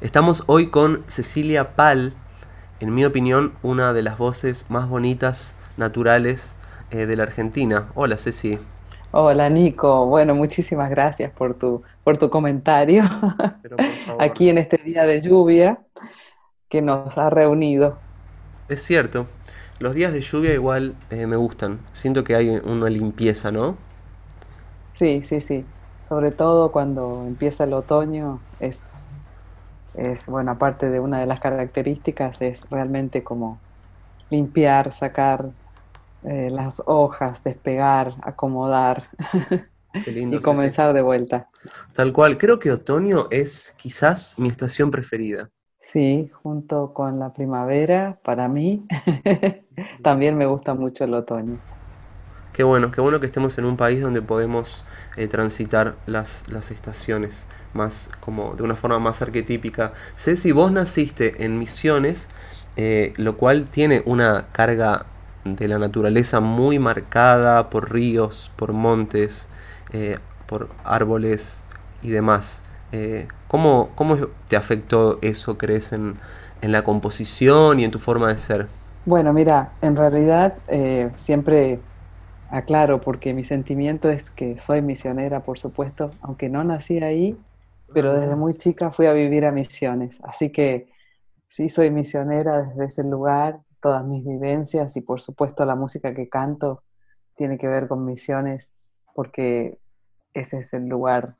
Estamos hoy con Cecilia Pal, en mi opinión, una de las voces más bonitas, naturales eh, de la Argentina. Hola, Ceci. Hola, Nico. Bueno, muchísimas gracias por tu, por tu comentario aquí en este día de lluvia que nos ha reunido. Es cierto. Los días de lluvia igual eh, me gustan. Siento que hay una limpieza, ¿no? Sí, sí, sí. Sobre todo cuando empieza el otoño es, es, bueno, aparte de una de las características, es realmente como limpiar, sacar eh, las hojas, despegar, acomodar y comenzar de vuelta. Tal cual, creo que otoño es quizás mi estación preferida. Sí, junto con la primavera, para mí, también me gusta mucho el otoño. Qué bueno, qué bueno que estemos en un país donde podemos eh, transitar las, las estaciones más como de una forma más arquetípica. Ceci, vos naciste en Misiones, eh, lo cual tiene una carga de la naturaleza muy marcada por ríos, por montes, eh, por árboles y demás. Eh, ¿cómo, te afectó eso, crees, en, la composición y en tu forma de ser? Bueno, mira, en realidad siempre aclaro porque mi sentimiento es que soy misionera, por supuesto, aunque no nací ahí, pero desde muy chica fui a vivir a misiones. Así que sí soy misionera desde ese lugar, todas mis vivencias y por supuesto la música que canto tiene que ver con misiones porque ese es el lugar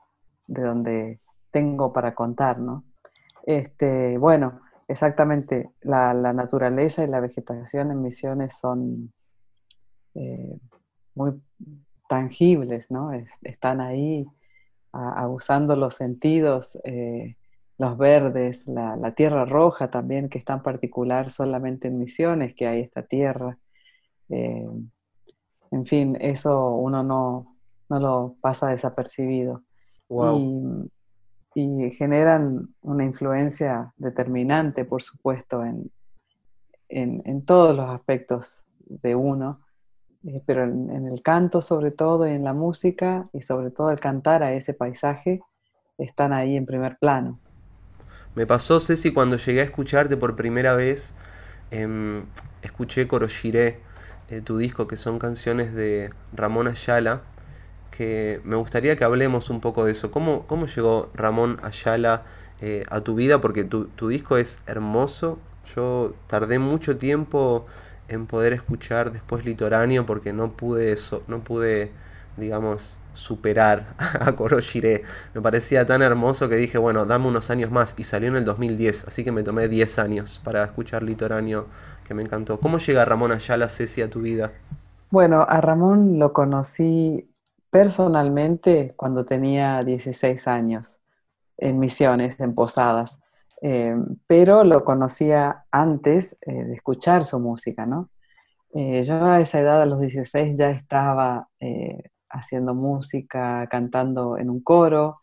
de donde tengo para contar, ¿no? Este, bueno, exactamente, la, naturaleza y la vegetación en Misiones son eh, muy tangibles, ¿no? están ahí abusando los sentidos, eh, los verdes, la, tierra roja también, que es tan particular solamente en Misiones, que hay esta tierra. Eh, en fin, eso uno no, no lo pasa desapercibido. Wow y generan una influencia determinante, por supuesto, en, en, todos los aspectos de uno, eh, pero en, el canto sobre todo, y en la música y sobre todo el cantar a ese paisaje, están ahí en primer plano. Me pasó, Ceci, cuando llegué a escucharte por primera vez, em, escuché Coroshiré, eh, tu disco, que son canciones de Ramón Ayala, me gustaría que hablemos un poco de eso. ¿Cómo, cómo llegó Ramón Ayala eh, a tu vida? Porque tu, disco es hermoso. Yo tardé mucho tiempo en poder escuchar después Litoráneo porque no pude, eso, no pude digamos, superar a Koroshire. Me parecía tan hermoso que dije, bueno, dame unos años más. Y salió en el 2010, así que me tomé 10 años para escuchar Litoráneo, que me encantó. ¿Cómo llega Ramón Ayala, Ceci, a tu vida? Bueno, a Ramón lo conocí personalmente cuando tenía 16 años, en misiones, en posadas, eh, pero lo conocía antes eh, de escuchar su música, ¿no? Eh, yo a esa edad, a los 16, ya estaba haciendo música, cantando en un coro,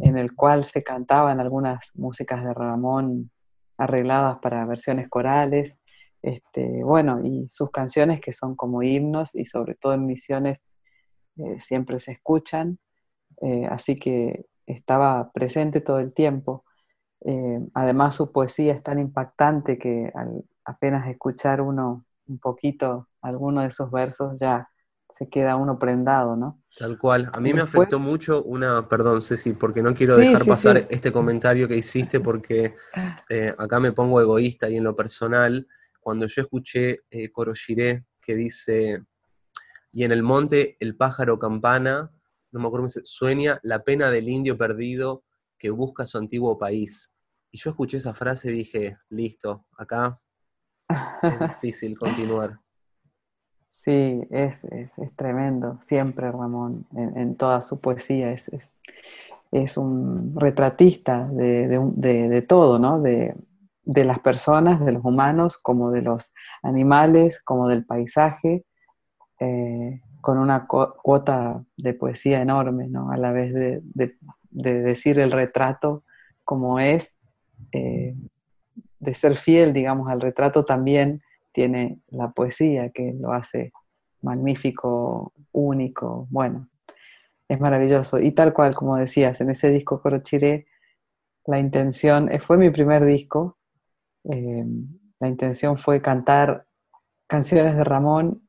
en el cual se cantaban algunas músicas de Ramón arregladas para versiones corales, este, bueno, y sus canciones que son como himnos y sobre todo en misiones siempre se escuchan, así que estaba presente todo el tiempo. Eh, además su poesía es tan impactante que al apenas escuchar uno un poquito alguno de esos versos ya se queda uno prendado, ¿no? Tal cual. A mí me afectó mucho una, perdón Ceci, porque no quiero dejar pasar este comentario que hiciste porque acá me pongo egoísta y en lo personal, cuando yo escuché eh, que dice, y en el monte el pájaro campana, no me acuerdo, sueña la pena del indio perdido que busca su antiguo país. Y yo escuché esa frase y dije, listo, acá es difícil continuar. Sí, es, es, tremendo, siempre Ramón, en, toda su poesía, es, es, un retratista de, todo, ¿no? De, las personas, de los humanos, como de los animales, como del paisaje, eh, con una cuota de poesía enorme, ¿no? A la vez de, decir el retrato como es, eh, de ser fiel, digamos, al retrato también tiene la poesía que lo hace magnífico, único, bueno, es maravilloso. Y tal cual, como decías, en ese disco Corochiré la intención, eh, fue mi primer disco, eh, la intención fue cantar canciones de Ramón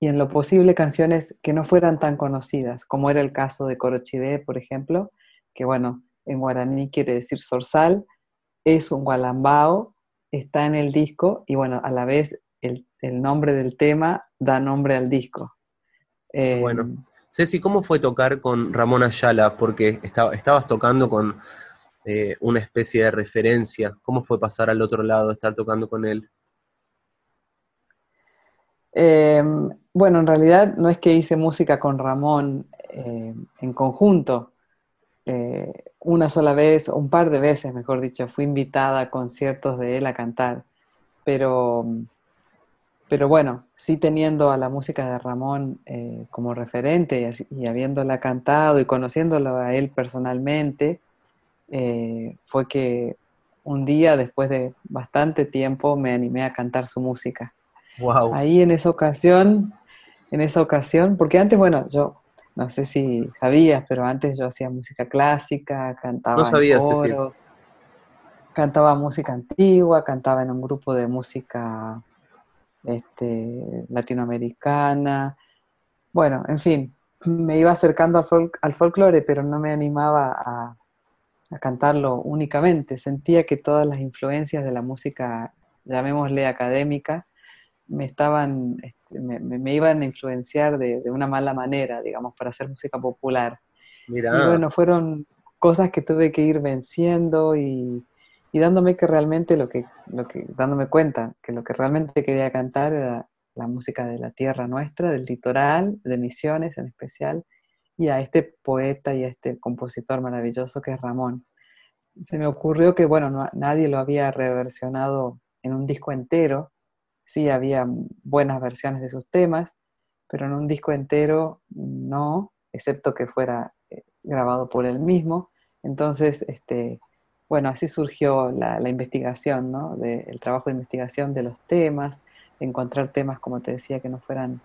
y en lo posible canciones que no fueran tan conocidas, como era el caso de Corochidé, por ejemplo, que bueno, en guaraní quiere decir zorzal, es un gualambao, está en el disco y bueno, a la vez el, nombre del tema da nombre al disco. bueno, em, Ceci, ¿cómo fue tocar con Ramón Ayala? Porque estabas tocando con eh, una especie de referencia. ¿Cómo fue pasar al otro lado, estar tocando con él? Em, bueno, en realidad no es que hice música con Ramón eh, en conjunto. Eh, una sola vez, un par de veces, mejor dicho, fui invitada a conciertos de él a cantar. Pero, pero bueno, sí teniendo a la música de Ramón eh, como referente y, habiéndola cantado y conociéndolo a él personalmente, fue que un día, después de bastante tiempo, me animé a cantar su música. Ahí en esa ocasión, en esa ocasión, porque antes, bueno, yo no sé si sabías, pero antes yo hacía música clásica, cantaba no coros, cantaba música antigua, cantaba en un grupo de música este, latinoamericana. Bueno, en fin, me iba acercando al, al folclore, pero no me animaba a, a cantarlo únicamente. Sentía que todas las influencias de la música, llamémosle académica, me estaban, este, me, iban a influenciar de, una mala manera, digamos, para hacer música popular. Y bueno, fueron cosas que tuve que ir venciendo y, dándome que realmente lo que, lo que, dándome cuenta que lo que realmente quería cantar era la música de la tierra nuestra, del litoral, de Misiones en especial, y a este poeta y a este compositor maravilloso que es Ramón. Se me ocurrió que, bueno, nadie lo había reversionado en un disco entero, sí había buenas versiones de sus temas, pero en un disco entero no, excepto que fuera eh, grabado por él mismo. Entonces, este, bueno, así surgió la, investigación, ¿no? el trabajo de investigación de los temas, encontrar temas, como te decía, que no fueran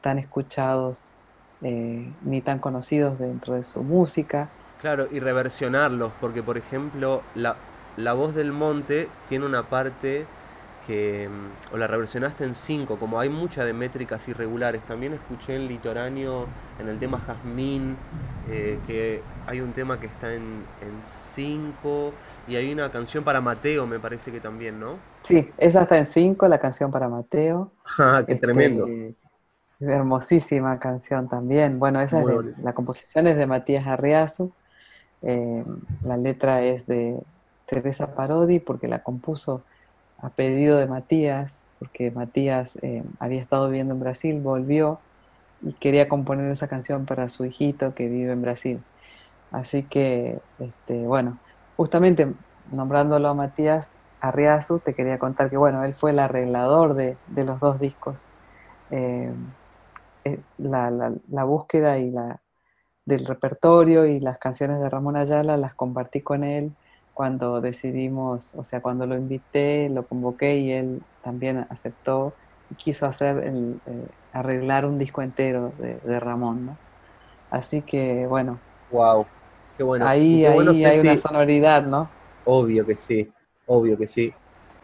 tan escuchados eh, ni tan conocidos dentro de su música. Claro, y reversionarlos, porque por ejemplo, la, la voz del monte tiene una parte que o la reversionaste en 5, como hay muchas de métricas irregulares. También escuché en Litoráneo, en el tema Jazmín, eh, que hay un tema que está en 5 y hay una canción para Mateo, me parece que también, ¿no? Sí, esa está en 5, la canción para Mateo. Ah, ¡Qué tremendo! Este, hermosísima canción también. Bueno, esa es de, la composición es de Matías Arriazo, eh, la letra es de Teresa Parodi porque la compuso a pedido de Matías, porque Matías eh, había estado viviendo en Brasil, volvió y quería componer esa canción para su hijito que vive en Brasil. Así que, este, bueno, justamente nombrándolo a Matías Arriazu, te quería contar que, bueno, él fue el arreglador de, los dos discos. Eh, eh, la, búsqueda y la, del repertorio y las canciones de Ramón Ayala las compartí con él cuando decidimos, o sea, cuando lo invité, lo convoqué y él también aceptó y quiso hacer, el, eh, arreglar un disco entero de, Ramón, ¿no? Así que, bueno. Wow, qué bueno. Ahí, hay una sonoridad, ¿no? Obvio que sí, obvio que sí.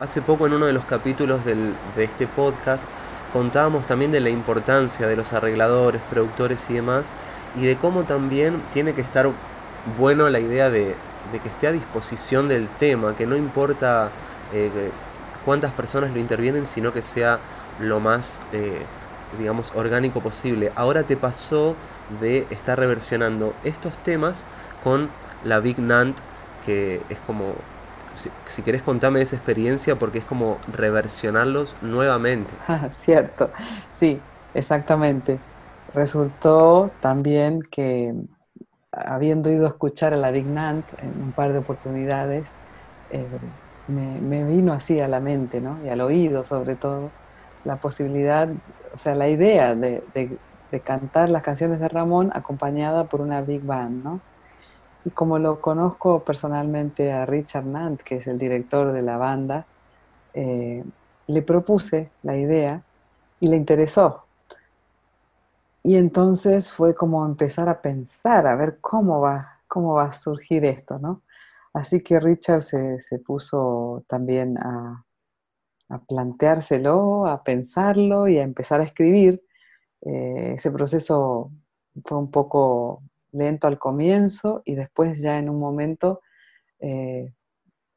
Hace poco en uno de los capítulos de este podcast contábamos también de la importancia de los arregladores, productores y demás, y de cómo también tiene que estar bueno la idea de, de que esté a disposición del tema, que no importa eh, cuántas personas lo intervienen, sino que sea lo más, eh, digamos, orgánico posible. Ahora te pasó de estar reversionando estos temas con la Big Nant, que es como, si, si querés contame esa experiencia, porque es como reversionarlos nuevamente. Ah, cierto, sí, exactamente. Resultó también que habiendo ido a escuchar a la Dignant en un par de oportunidades, eh, me, vino así a la mente, ¿no? Y al oído sobre todo, la posibilidad, o sea, la idea de, cantar las canciones de Ramón acompañada por una big band, ¿no? Y como lo conozco personalmente a Richard Nant, que es el director de la banda, eh, le propuse la idea y le interesó. Y entonces fue como empezar a pensar, a ver cómo va, cómo va a surgir esto, ¿no? Así que Richard se, puso también a, planteárselo, a pensarlo y a empezar a escribir. Eh, ese proceso fue un poco lento al comienzo y después ya en un momento eh,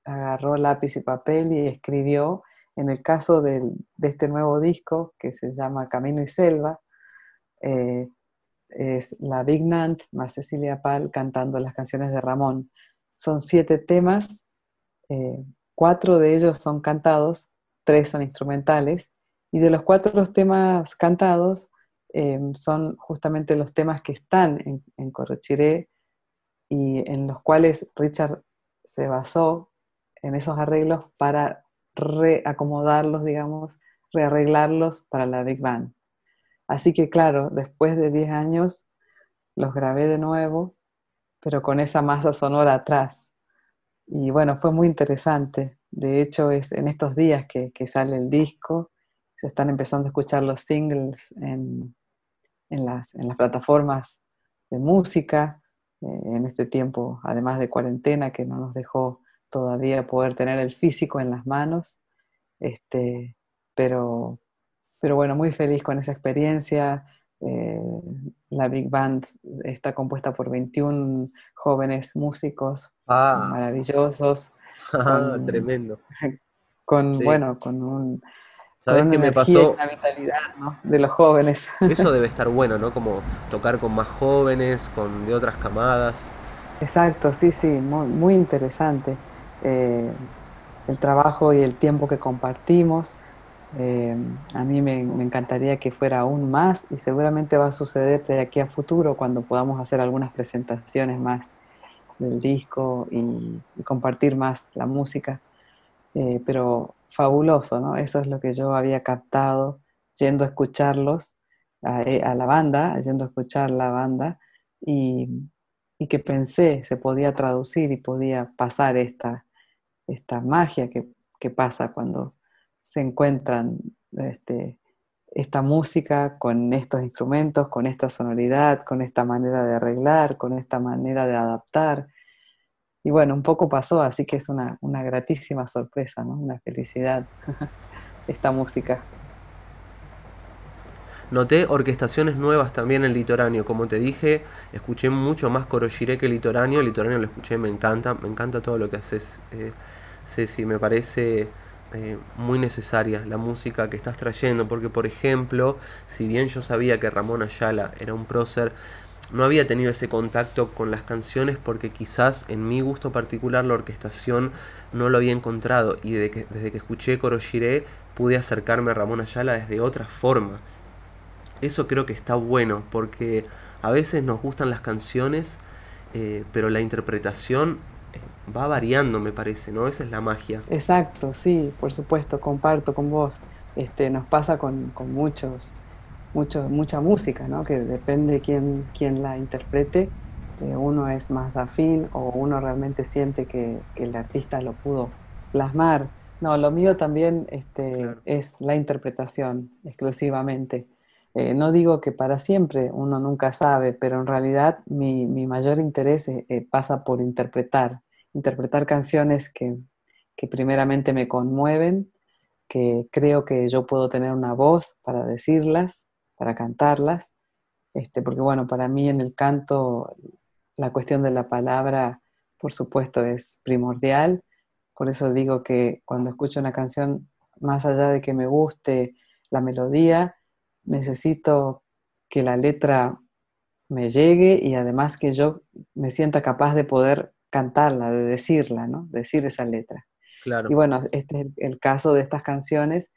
agarró lápiz y papel y escribió. En el caso de este nuevo disco que se llama Camino y Selva, eh, es la Big Nant más Cecilia Pal cantando las canciones de Ramón. Son siete temas, eh, cuatro de ellos son cantados, tres son instrumentales, y de los cuatro temas cantados em, son justamente los temas que están en, en Corrochiré y en los cuales Richard se basó en esos arreglos para reacomodarlos, digamos, rearreglarlos para la Big Band. Así que claro, después de 10 años los grabé de nuevo, pero con esa masa sonora atrás. Y bueno, fue muy interesante. De hecho, es en estos días que, sale el disco, se están empezando a escuchar los singles en, las, plataformas de música, eh, en este tiempo, además de cuarentena, que no nos dejó todavía poder tener el físico en las manos. Este, pero, pero bueno, muy feliz con esa experiencia. Eh, la Big Band está compuesta por 21 jóvenes músicos ah. maravillosos. Tremendo. Con, bueno, con un... ¿Sabes qué me pasó? Una vitalidad de los jóvenes. Eso debe estar bueno, ¿no? Como tocar con más jóvenes, con de otras camadas. Exacto, sí, sí, muy, muy interesante. Eh, el trabajo y el tiempo que compartimos. Eh, a mí me, encantaría que fuera aún más y seguramente va a suceder de aquí a futuro cuando podamos hacer algunas presentaciones más del disco y, compartir más la música. Eh, pero fabuloso, ¿no? Eso es lo que yo había captado yendo a escucharlos, a, eh, la banda, yendo a escuchar la banda y, que pensé se podía traducir y podía pasar esta, esta magia que pasa cuando se encuentran este, esta música con estos instrumentos, con esta sonoridad, con esta manera de arreglar, con esta manera de adaptar. Y bueno, un poco pasó, así que es una, gratísima sorpresa, una felicidad esta música. Noté orquestaciones nuevas también en Litoráneo. Como te dije, escuché mucho más Koroshire que Litoráneo. Litoráneo lo escuché, me encanta. Me encanta todo lo que haces, eh, Ceci. Me parece eh, muy necesaria la música que estás trayendo, porque por ejemplo, si bien yo sabía que Ramón Ayala era un prócer, no había tenido ese contacto con las canciones porque quizás en mi gusto particular la orquestación no lo había encontrado y desde que, desde que escuché pude acercarme a Ramón Ayala desde otra forma. Eso creo que está bueno porque a veces nos gustan las canciones, eh, pero la interpretación va variando, me parece, ¿no? Esa es la magia. Exacto, sí, por supuesto, comparto con vos. Este, nos pasa con, muchos, muchos, mucha música, ¿no? Que depende quién, quién la interprete. Eh, uno es más afín o uno realmente siente que, el artista lo pudo plasmar. No, lo mío también este, es la interpretación exclusivamente. Eh, no digo que para siempre, uno nunca sabe, pero en realidad mi, mayor interés eh, pasa por interpretar, interpretar canciones que, primeramente me conmueven, que creo que yo puedo tener una voz para decirlas, para cantarlas, este, porque bueno, para mí en el canto la cuestión de la palabra, por supuesto, es primordial, por eso digo que cuando escucho una canción, más allá de que me guste la melodía, necesito que la letra me llegue y además que yo me sienta capaz de poder cantarla, de decirla, ¿no? Decir esa letra. Claro. Y bueno, este es el, caso de estas canciones,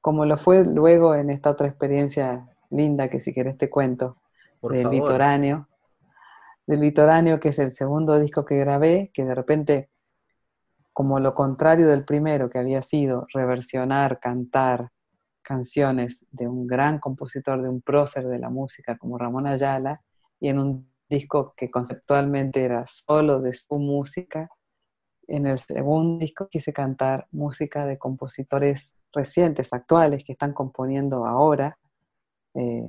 como lo fue luego en esta otra experiencia linda que si querés te cuento, del Litoráneo. Del Litoráneo, que es el segundo disco que grabé, que de repente, como lo contrario del primero, que había sido reversionar, cantar canciones de un gran compositor, de un prócer de la música como Ramón Ayala, y en un disco que conceptualmente era solo de su música. En el segundo disco quise cantar música de compositores recientes, actuales, que están componiendo ahora, eh,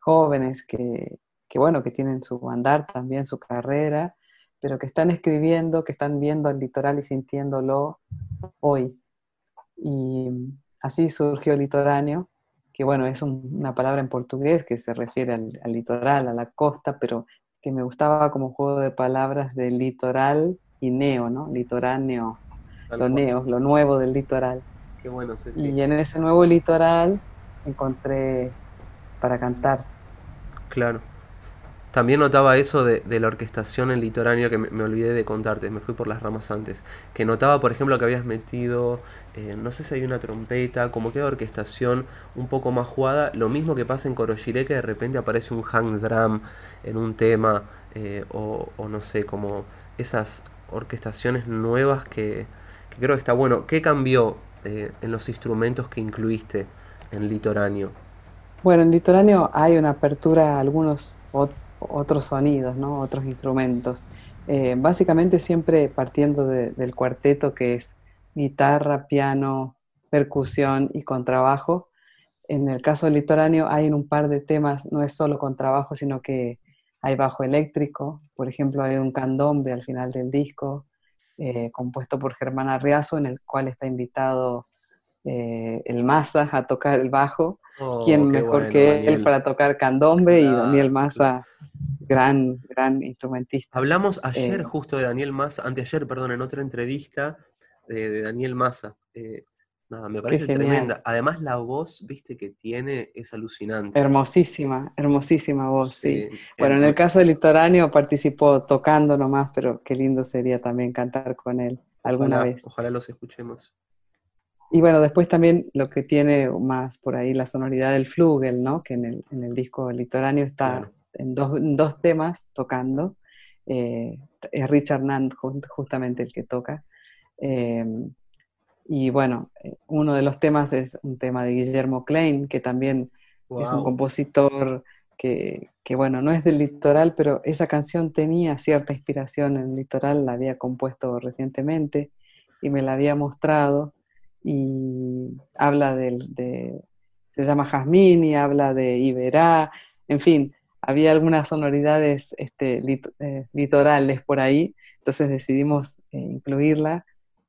jóvenes que, bueno, que tienen su andar también, su carrera, pero que están escribiendo, que están viendo el litoral y sintiéndolo hoy. Y así surgió litoráneo, que bueno, es una palabra en portugués que se refiere al, litoral, a la costa, pero que me gustaba como juego de palabras de litoral y neo, ¿no? Litoráneo, lo neo, lo nuevo del litoral. Qué bueno, Y en ese nuevo litoral encontré para cantar. Claro. También notaba eso de, la orquestación en litoráneo que me, olvidé de contarte, me fui por las ramas antes. Que notaba, por ejemplo, que habías metido, eh, no sé si hay una trompeta, como que orquestación un poco más jugada. Lo mismo que pasa en Koroshire, que de repente aparece un hang drum en un tema, eh, o, no sé, como esas orquestaciones nuevas que, creo que está bueno. ¿Qué cambió eh, en los instrumentos que incluiste en litoráneo? Bueno, en litoráneo hay una apertura a algunos otros sonidos, ¿no? otros instrumentos. Eh, básicamente siempre partiendo del cuarteto que es guitarra, piano, percusión y contrabajo. En el caso del litoráneo hay un par de temas, no es solo contrabajo, sino que hay bajo eléctrico, por ejemplo hay un candombe al final del disco, eh, compuesto por Germán Arriazo, en el cual está invitado eh, el Massa a tocar el bajo. Oh, ¿Quién mejor que él para tocar candombe? y Daniel Massa, gran, gran instrumentista. Hablamos ayer eh, justo de Daniel Massa, anteayer, perdón, en otra entrevista de, Daniel Massa. Eh, nada, me parece tremenda. Además, la voz, viste, que tiene es alucinante. Hermosísima, hermosísima voz, sí. Bueno, en el caso del Litoráneo participó tocando nomás, pero qué lindo sería también cantar con él alguna vez. Ojalá los escuchemos. Y bueno, después también lo que tiene más por ahí la sonoridad del flugel, ¿no? Que en el, en el disco litoráneo está en, dos, temas tocando. Eh, es Richard Nand justamente el que toca. Eh, y bueno, eh, uno de los temas es un tema de Guillermo Klein, que también es un compositor que, que, bueno, no es del litoral, pero esa canción tenía cierta inspiración en el litoral, la había compuesto recientemente y me la había mostrado y habla de, se llama Jazmín y habla de Iberá, en fin, había algunas sonoridades este, eh, litorales por ahí, entonces decidimos eh, incluirla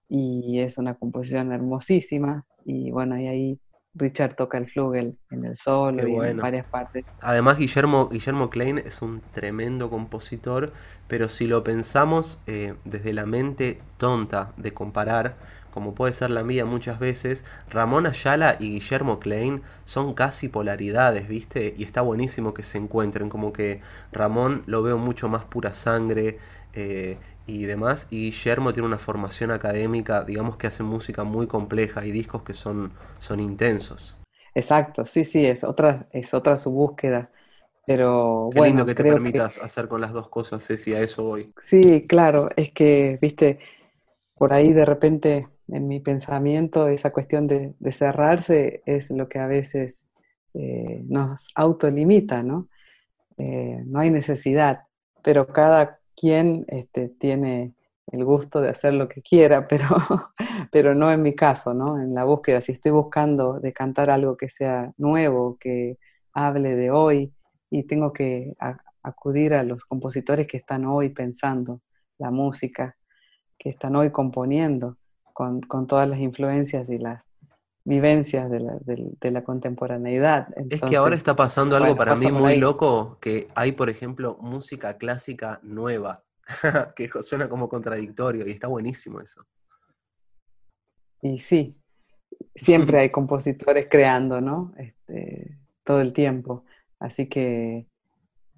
y es una composición hermosísima y bueno, y ahí Richard toca el flugel en el solo y en varias partes. Además, Guillermo, Guillermo Klein es un tremendo compositor, pero si lo pensamos eh, desde la mente tonta de comparar, como puede ser la mía muchas veces, Ramón Ayala y Guillermo Klein son casi polaridades, ¿viste? Y está buenísimo que se encuentren, como que Ramón lo veo mucho más pura sangre eh, y demás, y Guillermo tiene una formación académica, digamos que hace música muy compleja y discos que son, son intensos. Exacto, sí, sí, es otra, es otra su búsqueda. Pero Qué lindo que te permitas hacer con las dos cosas, Ceci, a eso voy. Sí, claro, es que, viste, por ahí de repente en mi pensamiento esa cuestión de, cerrarse es lo que a veces eh, nos autolimita, ¿no? Eh, no hay necesidad, pero cada quien este, tiene el gusto de hacer lo que quiera, pero, pero no en mi caso, ¿no? En la búsqueda, si estoy buscando de cantar algo que sea nuevo, que hable de hoy, y tengo que acudir a los compositores que están hoy pensando la música, que están hoy componiendo, con, todas las influencias y las vivencias de la, de, la contemporaneidad. es que ahora está pasando algo para mí muy loco, que hay, por ejemplo, música clásica nueva, que suena como contradictorio y está buenísimo eso. Y sí, siempre hay compositores creando, ¿no? Este, todo el tiempo. Así que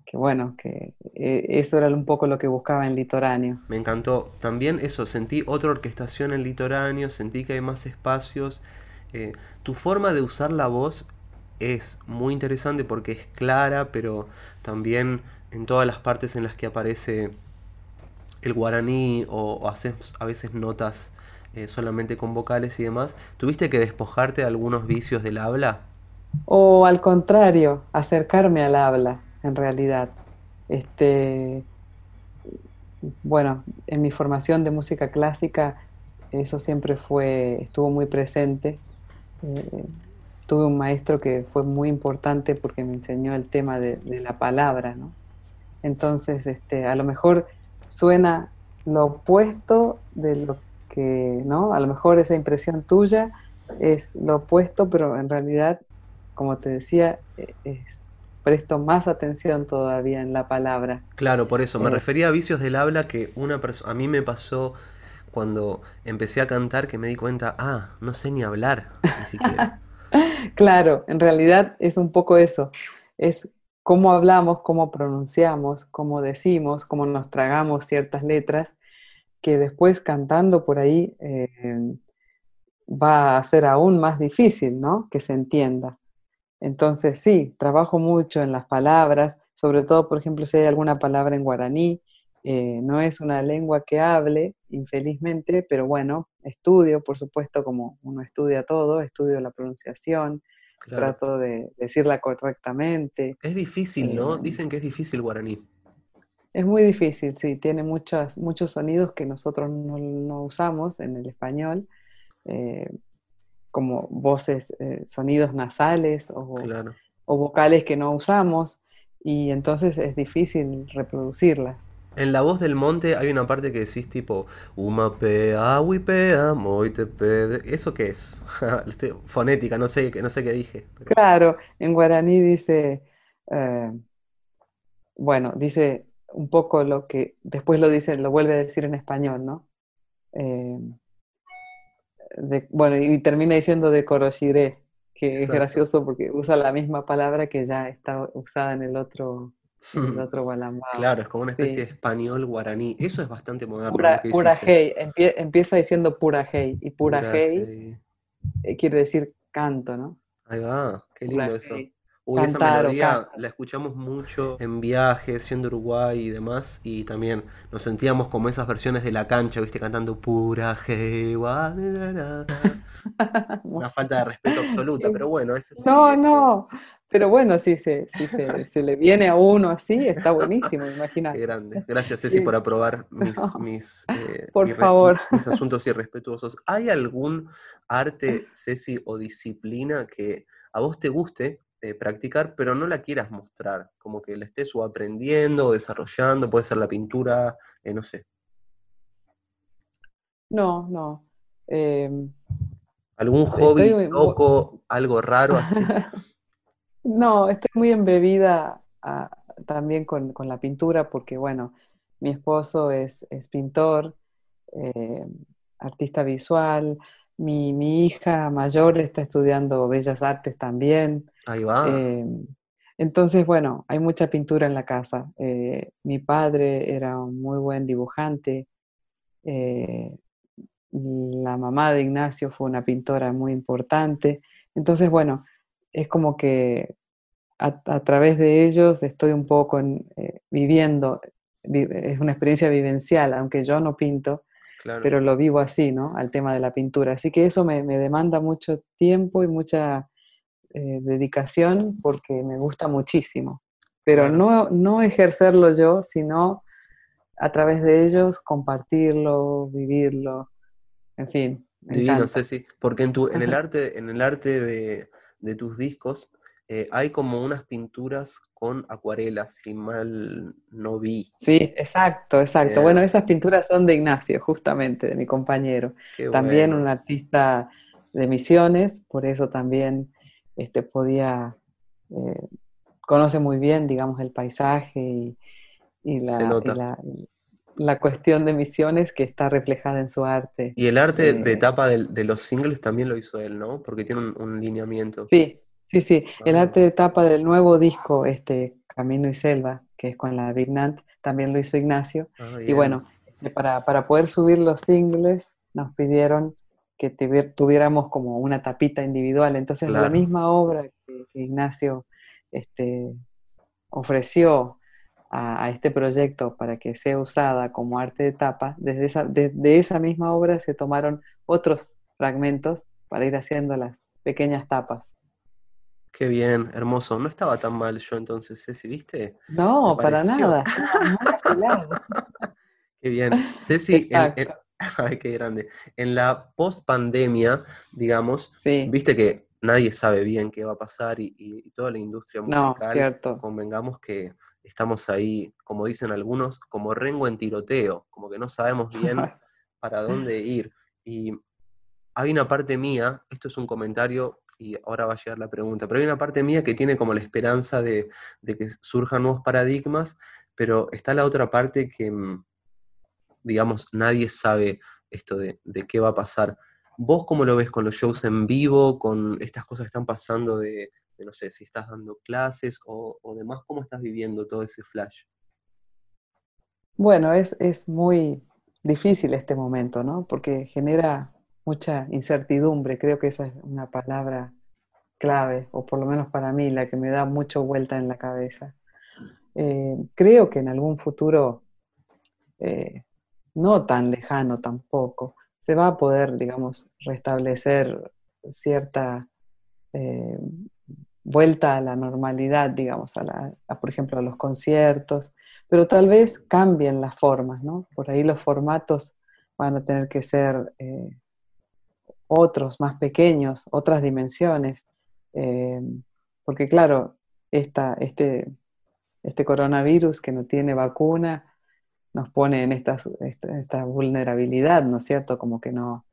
que bueno, que eh, eso era un poco lo que buscaba en Litoráneo. Me encantó. También eso, sentí otra orquestación en Litoráneo, sentí que hay más espacios. Eh, tu forma de usar la voz es muy interesante porque es clara, pero también en todas las partes en las que aparece el guaraní o, haces a veces notas eh, solamente con vocales y demás, ¿tuviste que despojarte de algunos vicios del habla? O al contrario, acercarme al habla en realidad. Este, bueno, en mi formación de música clásica eso siempre fue, estuvo muy presente. Eh, tuve un maestro que fue muy importante porque me enseñó el tema de, la palabra, ¿no? Entonces, este, a lo mejor suena lo opuesto de lo que, ¿no? A lo mejor esa impresión tuya es lo opuesto, pero en realidad, como te decía, e, es, presto más atención todavía en la palabra. Claro, por eso, me eh. refería a vicios del habla que una persona, a mí me pasó cuando empecé a cantar que me di cuenta, ah, no sé ni hablar, ni siquiera. claro, en realidad es un poco eso, es cómo hablamos, cómo pronunciamos, cómo decimos, cómo nos tragamos ciertas letras, que después cantando por ahí eh, va a ser aún más difícil, ¿no? Que se entienda. Entonces, sí, trabajo mucho en las palabras, sobre todo, por ejemplo, si hay alguna palabra en guaraní, eh, no es una lengua que hable, infelizmente, pero bueno, estudio, por supuesto, como uno estudia todo, estudio la pronunciación, trato de decirla correctamente. Es difícil, ¿no? Eh, Dicen que es difícil guaraní. Es muy difícil, sí, tiene muchos sonidos que nosotros no, usamos en el español. Eh, como voces, eh, sonidos nasales o, o, vocales que no usamos y entonces es difícil reproducirlas. En La Voz del Monte hay una parte que decís tipo Umapea, wipea, moitepe. ¿Eso qué es? Fonética, no sé, no sé qué dije. Claro, en guaraní dice, eh, bueno, dice un poco lo que después lo dice, lo vuelve a decir en español, ¿no? Eh, bueno, y termina diciendo de Koroshire, que es gracioso porque usa la misma palabra que ya está usada en el otro, el otro Claro, es como una especie de español guaraní. Eso es bastante moderno. Pura, hey, empieza diciendo pura hey, y pura, hey, eh, quiere decir canto, ¿no? Ahí va, qué lindo eso. Uy, esa melodía la escuchamos mucho en viajes, siendo Uruguay y demás, y también nos sentíamos como esas versiones de la cancha, viste, cantando pura Una falta de respeto absoluta, pero bueno, ese No, no, pero bueno, si se, si se, le viene a uno así, está buenísimo, imagínate. Qué grande. Gracias, Ceci, por aprobar mis, mis, eh, por favor. mis asuntos irrespetuosos. ¿Hay algún arte, Ceci, o disciplina que a vos te guste eh, practicar, pero no la quieras mostrar, como que la estés o aprendiendo o desarrollando, puede ser la pintura, eh, no sé. No, no. Em, ¿Algún hobby loco, algo raro así? no, estoy muy embebida ah, también con, la pintura porque, bueno, mi esposo es, es pintor, em, artista visual, mi, hija mayor está estudiando Bellas Artes también. Ahí va. Em, entonces, bueno, hay mucha pintura en la casa. Eh, mi padre era un muy buen dibujante. Eh, la mamá de Ignacio fue una pintora muy importante. Entonces, bueno, es como que a, través de ellos estoy un poco eh, viviendo, es una experiencia vivencial, aunque yo no pinto, pero lo vivo así, ¿no? Al tema de la pintura. Así que eso me, demanda mucho tiempo y mucha eh, dedicación porque me gusta muchísimo. Pero no, no ejercerlo yo, sino a través de ellos compartirlo, vivirlo, en fin. Divino, Ceci, porque en, tu, en el arte, en el arte de, de tus discos eh, hay como unas pinturas con acuarelas, si mal no vi. Sí, exacto, exacto. Bueno, esas pinturas son de Ignacio, justamente, de mi compañero. también un artista de misiones, por eso también este, podía, eh, conoce muy bien, digamos, el paisaje y, la, cuestión de misiones que está reflejada en su arte. Y el arte de eh, etapa de, los singles también lo hizo él, ¿no? Porque tiene un, un lineamiento. Sí, Sí, sí, el arte de tapa del nuevo disco, este Camino y Selva, que es con la Big Nant, también lo hizo Ignacio. Ah, y bueno, este, para, para, poder subir los singles nos pidieron que tuviéramos como una tapita individual. Entonces la misma obra que, Ignacio este, ofreció a, este proyecto para que sea usada como arte de tapa, desde esa, de esa misma obra se tomaron otros fragmentos para ir haciendo las pequeñas tapas. Qué bien, hermoso. No estaba tan mal yo entonces, Ceci, ¿viste? No, para nada. qué bien. Ceci, ay, qué grande. En la post-pandemia, digamos, viste que nadie sabe bien qué va a pasar y, toda la industria musical, no, cierto. convengamos que estamos ahí, como dicen algunos, como rengo en tiroteo, como que no sabemos bien para dónde ir. Y hay una parte mía, esto es un comentario y ahora va a llegar la pregunta, pero hay una parte mía que tiene como la esperanza de, que surjan nuevos paradigmas, pero está la otra parte que, mm, digamos, nadie sabe esto de, qué va a pasar. ¿Vos cómo lo ves con los shows en vivo, con estas cosas que están pasando de, no sé, si estás dando clases o, demás, cómo estás viviendo todo ese flash? Bueno, es, es muy difícil este momento, ¿no? Porque genera mucha incertidumbre, creo que esa es una palabra clave, o por lo menos para mí, la que me da mucho vuelta en la cabeza. Eh, creo que en algún futuro, eh, no tan lejano tampoco, se va a poder, digamos, restablecer cierta eh, vuelta a la normalidad, digamos, a, la, por ejemplo, a los conciertos, pero tal vez cambien las formas, ¿no? Por ahí los formatos van a tener que ser otros más pequeños, otras dimensiones, eh, porque claro, esta, este, este coronavirus que no tiene vacuna nos pone en esta, vulnerabilidad, ¿no es cierto? Como que no,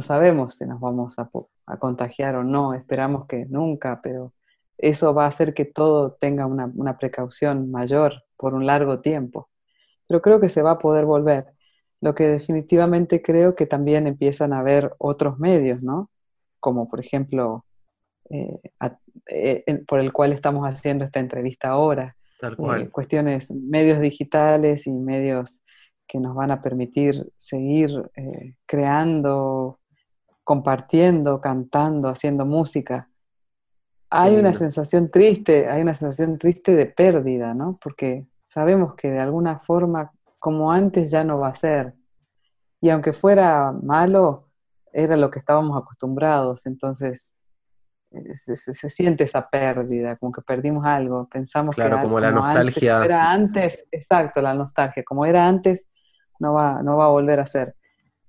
sabemos si nos vamos a, contagiar o no, esperamos que nunca, pero eso va a hacer que todo tenga una, precaución mayor por un largo tiempo. Pero creo que se va a poder volver. Lo que definitivamente creo que también empiezan a haber otros medios, ¿no? Como por ejemplo, eh, eh, por el cual estamos haciendo esta entrevista ahora. Tal cual. Eh, cuestiones, medios digitales y medios que nos van a permitir seguir creando, compartiendo, cantando, haciendo música. Hay una sensación triste, hay una sensación triste de pérdida, ¿no? Porque sabemos que de alguna forma como antes ya no va a ser. Y aunque fuera malo, era lo que estábamos acostumbrados, entonces se, siente esa pérdida, como que perdimos algo, pensamos que era, como la nostalgia. era antes, exacto, la nostalgia, como era antes, no va, no va a volver a ser.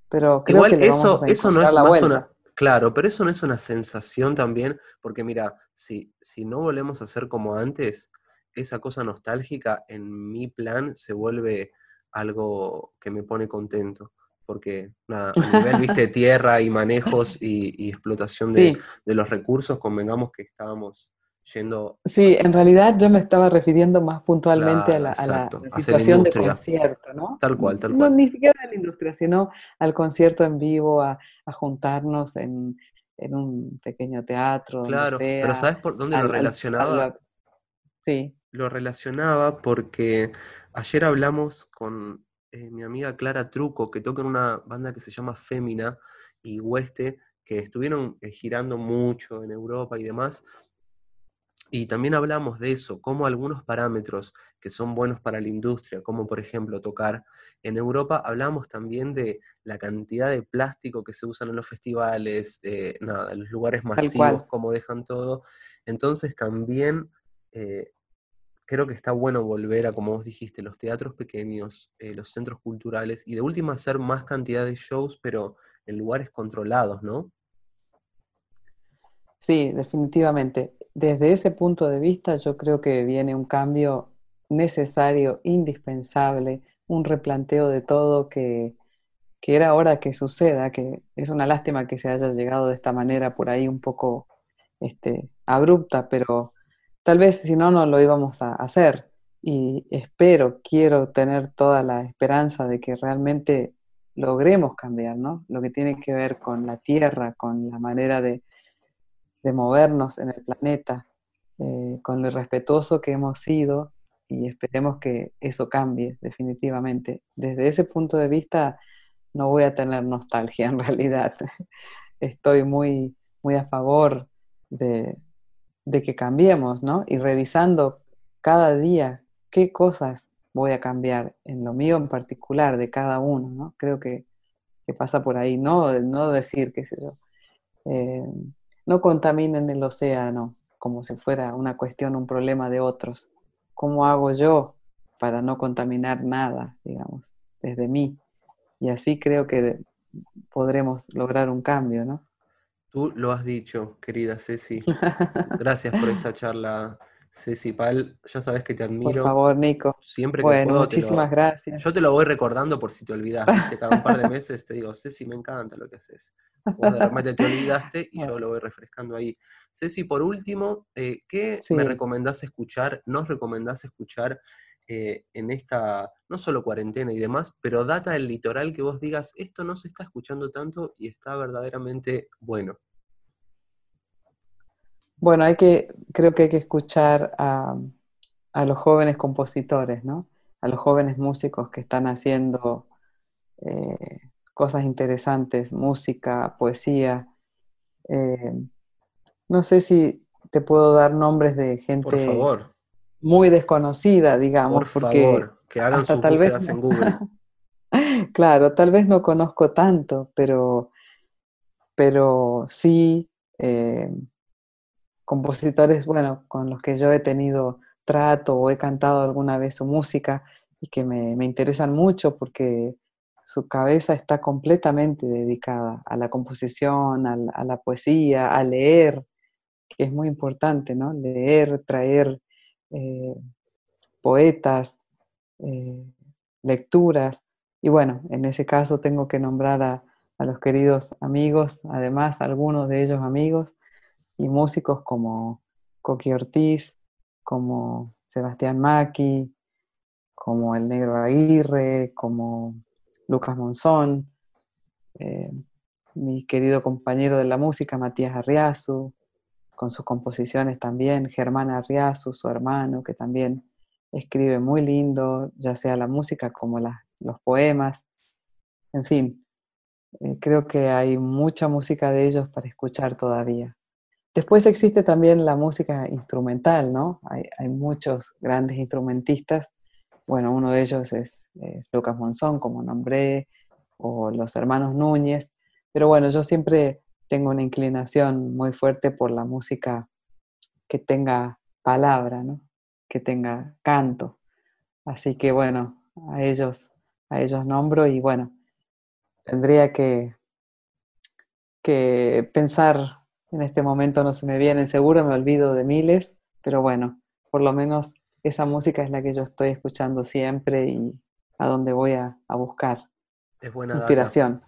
Pero creo Igual que eso, eso no es más una, claro, pero eso no es una sensación también, porque mira, si, si no volvemos a ser como antes, esa cosa nostálgica en mi plan se vuelve algo que me pone contento. Porque nada, a nivel viste, tierra y manejos y, explotación de, los recursos, convengamos que estábamos yendo. Sí, en realidad yo me estaba refiriendo más puntualmente a, la, situación de concierto, ¿no? Tal cual, tal cual. No, ni siquiera a la industria, sino al concierto en vivo, a, juntarnos en, un pequeño teatro. Claro, pero ¿sabes por dónde lo relacionaba? sí. Lo relacionaba porque Ayer hablamos con eh, mi amiga Clara Truco, que toca en una banda que se llama Fémina y Hueste, que estuvieron eh, girando mucho en Europa y demás. Y también hablamos de eso, como algunos parámetros que son buenos para la industria, como por ejemplo tocar en Europa, hablamos también de la cantidad de plástico que se usan en los festivales, nada, en los lugares masivos, cómo dejan todo. Entonces también eh, creo que está bueno volver a, como vos dijiste, los teatros pequeños, eh, los centros culturales y de última hacer más cantidad de shows, pero en lugares controlados, ¿no? Sí, definitivamente. Desde ese punto de vista yo creo que viene un cambio necesario, indispensable, un replanteo de todo que, que era hora que suceda, que es una lástima que se haya llegado de esta manera por ahí un poco este, abrupta, pero Tal vez si no, no lo íbamos a hacer. Y espero, quiero tener toda la esperanza de que realmente logremos cambiar, ¿no? Lo que tiene que ver con la Tierra, con la manera de, movernos en el planeta, eh, con lo respetuoso que hemos sido y esperemos que eso cambie definitivamente. Desde ese punto de vista no voy a tener nostalgia en realidad. Estoy muy, muy a favor de, de que cambiemos, ¿no? Y revisando cada día qué cosas voy a cambiar en lo mío en particular de cada uno, ¿no? Creo que, pasa por ahí, no, no decir, qué sé yo, eh, no contaminen el océano como si fuera una cuestión, un problema de otros. ¿Cómo hago yo para no contaminar nada, digamos, desde mí? Y así creo que podremos lograr un cambio, ¿no? Tú lo has dicho, querida Ceci. Gracias por esta charla, Ceci Pal, ya sabes que te admiro. Por favor, Nico. Siempre que bueno, puedo, muchísimas gracias. Yo te lo voy recordando por si te olvidaste. Cada un par de meses te digo, Ceci, me encanta lo que haces. Vos de repente te olvidaste y yo lo voy refrescando ahí. Ceci, por último, eh, ¿qué me recomendás escuchar? ¿Nos recomendás escuchar eh, en esta, no solo cuarentena y demás, pero data del litoral que vos digas, esto no se está escuchando tanto y está verdaderamente bueno? Bueno, hay que, creo que hay que escuchar a, los jóvenes compositores, ¿no? A los jóvenes músicos que están haciendo eh, cosas interesantes, música, poesía. Eh, no sé si te puedo dar nombres de gente muy desconocida, digamos, Por favor, que hagan sus tal búsquedas en Google. claro, tal vez no conozco tanto, pero, pero sí eh, compositores, bueno, con los que yo he tenido trato o he cantado alguna vez su música y que me, interesan mucho porque su cabeza está completamente dedicada a la composición, a la, poesía, a leer, que es muy importante, ¿no? Leer, traer eh, poetas, eh, lecturas. Y bueno, en ese caso tengo que nombrar a, los queridos amigos, además algunos de ellos amigos, y músicos como Coqui Ortiz, como Sebastián Maki, como el Negro Aguirre, como Lucas Monzón, eh, mi querido compañero de la música Matías Arriazu, con sus composiciones también, Germán Arriazu, su hermano, que también escribe muy lindo, ya sea la música como los poemas. En fin, eh, creo que hay mucha música de ellos para escuchar todavía. Después existe también la música instrumental, ¿no? Hay, muchos grandes instrumentistas. Bueno, uno de ellos es Lucas Monzón, como nombré, o los hermanos Núñez. Pero bueno, yo siempre tengo una inclinación muy fuerte por la música que tenga palabra, ¿no? Que tenga canto. Así que bueno, a ellos, a ellos nombro y bueno, tendría que, que pensar en este momento no se me viene seguro, me olvido de miles, pero bueno, por lo menos esa música es la que yo estoy escuchando siempre y a donde voy a, buscar. Es buena inspiración.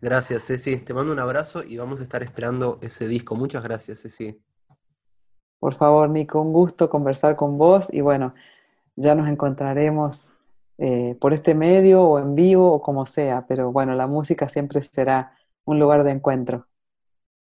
Gracias, Ceci. Te mando un abrazo y vamos a estar esperando ese disco. Muchas gracias, Ceci. Por favor, Nico, un gusto conversar con vos y bueno, ya nos encontraremos eh, por este medio o en vivo o como sea, pero bueno, la música siempre será un lugar de encuentro.